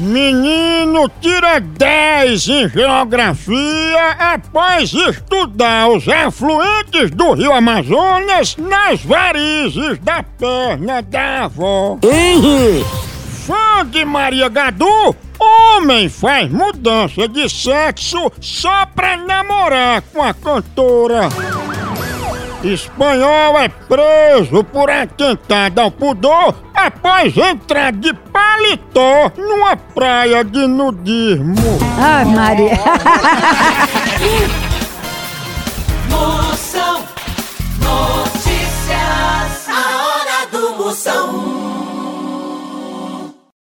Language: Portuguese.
Menino tira 10 em geografia após estudar os afluentes do rio Amazonas nas varizes da perna da avó. Fã de Maria Gadu, homem faz mudança de sexo só pra namorar com a cantora. Espanhol é preso por atentado ao pudor após entrar de paletó numa praia de nudismo. Ai, Maria.